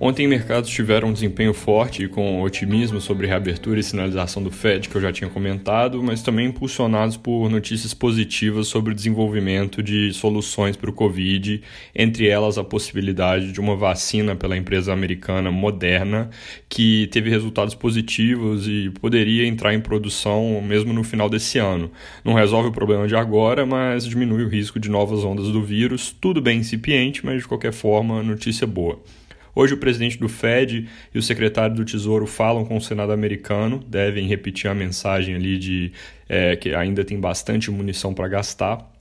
Ontem, mercados tiveram um desempenho forte e com otimismo sobre reabertura e sinalização do Fed, que eu já tinha comentado, mas também impulsionados por notícias positivas sobre o desenvolvimento de soluções para o Covid, entre elas a possibilidade de uma vacina pela empresa americana Moderna, que teve resultados positivos e poderia entrar em produção mesmo no final desse ano. Não resolve o problema de agora, mas diminui o risco de novas ondas do vírus. Tudo bem incipiente, mas de qualquer forma, notícia boa. Hoje, o presidente do Fed e o secretário do Tesouro falam com o Senado americano, devem repetir a mensagem ali de é, que ainda tem bastante munição para gastar.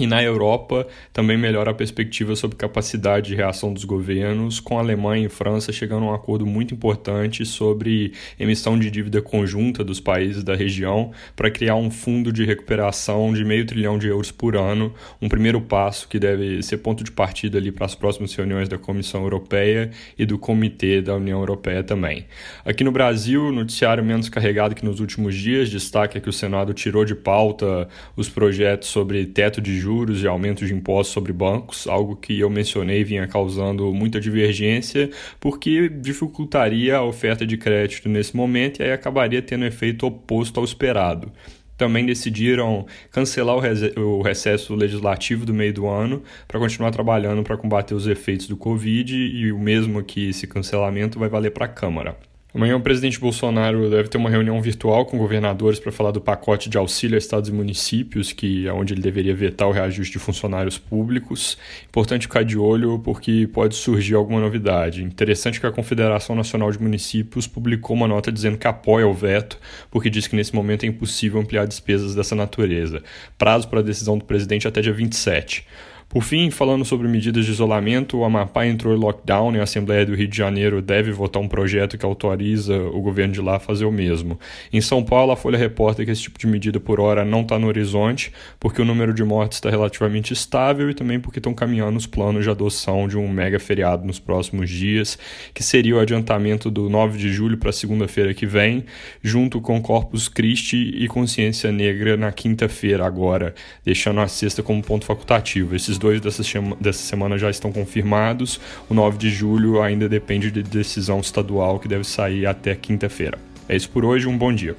E na Europa também melhora a perspectiva sobre capacidade de reação dos governos, com a Alemanha e França chegando a um acordo muito importante sobre emissão de dívida conjunta dos países da região para criar um fundo de recuperação de meio trilhão de euros por ano, um primeiro passo que deve ser ponto de partida ali para as próximas reuniões da Comissão Europeia e do Comitê da União Europeia também. Aqui no Brasil, noticiário menos carregado que nos últimos dias, destaque é que o Senado tirou de pauta os projetos sobre teto de juros juros e aumentos de impostos sobre bancos, algo que eu mencionei vinha causando muita divergência, porque dificultaria a oferta de crédito nesse momento e aí acabaria tendo efeito oposto ao esperado também decidiram cancelar o recesso legislativo do meio do ano para continuar trabalhando para combater os efeitos do Covid e o mesmo que esse cancelamento vai valer para a Câmara. Amanhã o presidente Bolsonaro deve ter uma reunião virtual com governadores para falar do pacote de auxílio a estados e municípios, que é onde ele deveria vetar o reajuste de funcionários públicos. Importante ficar de olho porque pode surgir alguma novidade. Interessante que a Confederação Nacional de Municípios publicou uma nota dizendo que apoia o veto, porque diz que nesse momento é impossível ampliar despesas dessa natureza. Prazo para a decisão do presidente até dia 27. Por fim, falando sobre medidas de isolamento, o Amapá entrou em lockdown e a Assembleia do Rio de Janeiro deve votar um projeto que autoriza o governo de lá a fazer o mesmo. Em São Paulo, a Folha reporta que esse tipo de medida por hora não está no horizonte, porque o número de mortes está relativamente estável e também porque estão caminhando os planos de adoção de um mega feriado nos próximos dias, que seria o adiantamento do 9 de julho para segunda-feira que vem, junto com Corpus Christi e Consciência Negra na quinta-feira agora, deixando a sexta como ponto facultativo. Esses dois dessa, dessa semana já estão confirmados. O 9 de julho ainda depende de decisão estadual que deve sair até quinta-feira. É isso por hoje, um bom dia.